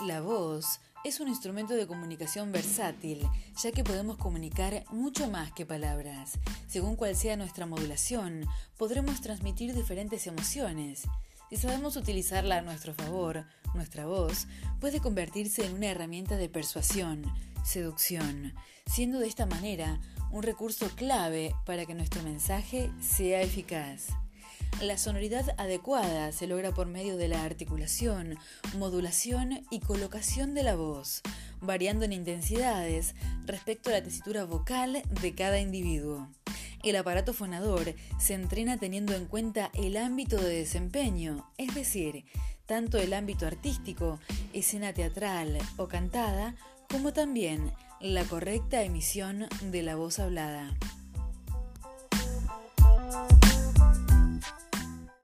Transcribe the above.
La voz es un instrumento de comunicación versátil, ya que podemos comunicar mucho más que palabras. Según cual sea nuestra modulación, podremos transmitir diferentes emociones. Si sabemos utilizarla a nuestro favor, nuestra voz puede convertirse en una herramienta de persuasión, seducción, siendo de esta manera un recurso clave para que nuestro mensaje sea eficaz. La sonoridad adecuada se logra por medio de la articulación, modulación y colocación de la voz, variando en intensidades respecto a la tesitura vocal de cada individuo. El aparato fonador se entrena teniendo en cuenta el ámbito de desempeño, es decir, tanto el ámbito artístico, escena teatral o cantada, como también la correcta emisión de la voz hablada.